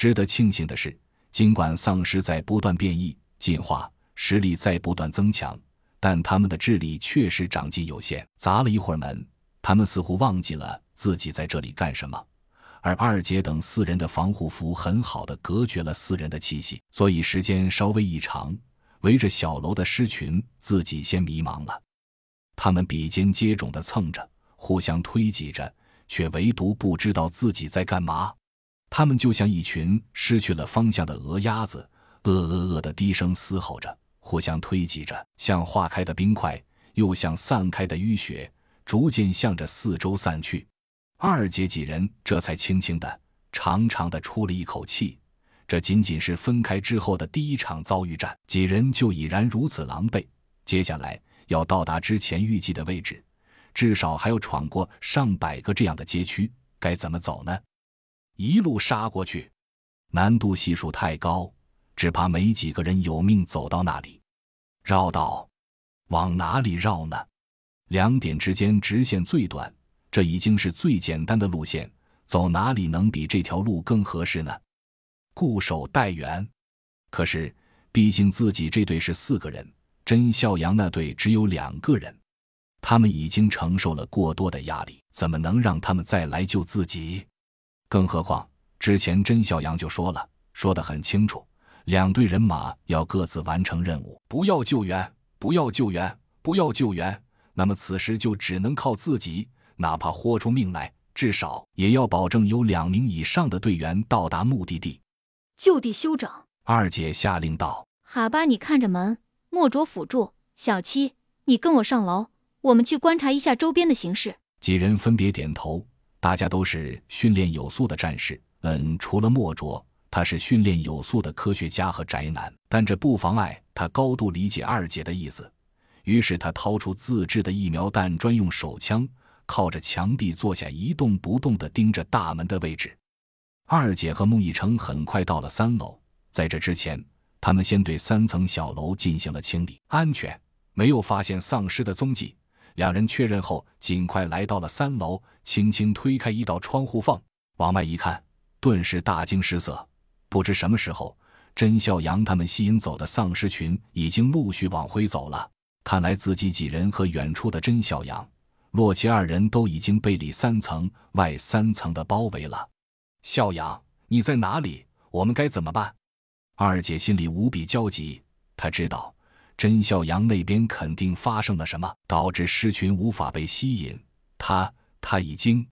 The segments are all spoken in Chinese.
值得庆幸的是，尽管丧尸在不断变异、进化，实力在不断增强，但他们的智力确实长进有限。砸了一会儿门，他们似乎忘记了自己在这里干什么。而二姐等四人的防护服很好的隔绝了四人的气息，所以时间稍微一长，围着小楼的尸群自己先迷茫了。他们比肩接踵的蹭着，互相推挤着，却唯独不知道自己在干嘛。他们就像一群失去了方向的鹅鸭子，呃呃呃的低声嘶吼着，互相推挤着，像化开的冰块，又像散开的淤血，逐渐向着四周散去。二姐几人这才轻轻的、长长的出了一口气。这仅仅是分开之后的第一场遭遇战，几人就已然如此狼狈。接下来要到达之前预计的位置，至少还要闯过上百个这样的街区，该怎么走呢？一路杀过去，难度系数太高，只怕没几个人有命走到那里。绕道，往哪里绕呢？两点之间直线最短。这已经是最简单的路线，走哪里能比这条路更合适呢？固守待援。可是，毕竟自己这队是四个人，甄孝阳那队只有两个人，他们已经承受了过多的压力，怎么能让他们再来救自己？更何况之前甄小阳就说了，说得很清楚，两队人马要各自完成任务，不要救援，不要救援，不要救援。那么此时就只能靠自己。哪怕豁出命来，至少也要保证有两名以上的队员到达目的地。就地休整。二姐下令道：“哈巴，你看着门；莫卓辅助。小七，你跟我上楼，我们去观察一下周边的形势。”几人分别点头。大家都是训练有素的战士。嗯，除了莫卓，他是训练有素的科学家和宅男，但这不妨碍他高度理解二姐的意思。于是他掏出自制的疫苗弹专用手枪。靠着墙壁坐下，一动不动地盯着大门的位置。二姐和穆一成很快到了三楼，在这之前，他们先对三层小楼进行了清理，安全，没有发现丧尸的踪迹。两人确认后，尽快来到了三楼，轻轻推开一道窗户缝，往外一看，顿时大惊失色。不知什么时候，甄孝阳他们吸引走的丧尸群已经陆续往回走了。看来自己几人和远处的甄孝阳。洛奇二人都已经被里三层外三层的包围了。孝阳，你在哪里？我们该怎么办？二姐心里无比焦急。她知道甄孝阳那边肯定发生了什么，导致狮群无法被吸引。他他已经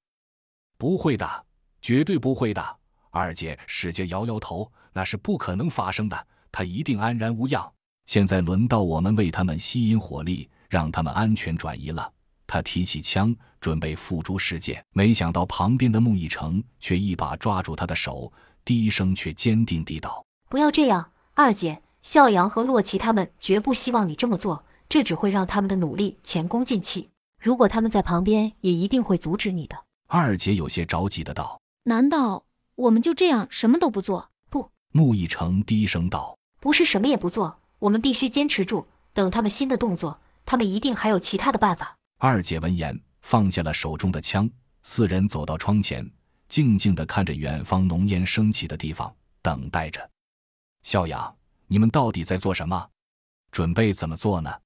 不会的，绝对不会的。二姐使劲摇摇头，那是不可能发生的。他一定安然无恙。现在轮到我们为他们吸引火力，让他们安全转移了。他提起枪，准备付诸实践，没想到旁边的穆一成却一把抓住他的手，低声却坚定地道：“不要这样，二姐，孝阳和洛奇他们绝不希望你这么做，这只会让他们的努力前功尽弃。如果他们在旁边，也一定会阻止你的。”二姐有些着急的道：“难道我们就这样什么都不做？”不，穆一成低声道：“不是什么也不做，我们必须坚持住，等他们新的动作，他们一定还有其他的办法。”二姐闻言，放下了手中的枪。四人走到窗前，静静的看着远方浓烟升起的地方，等待着。笑阳，你们到底在做什么？准备怎么做呢？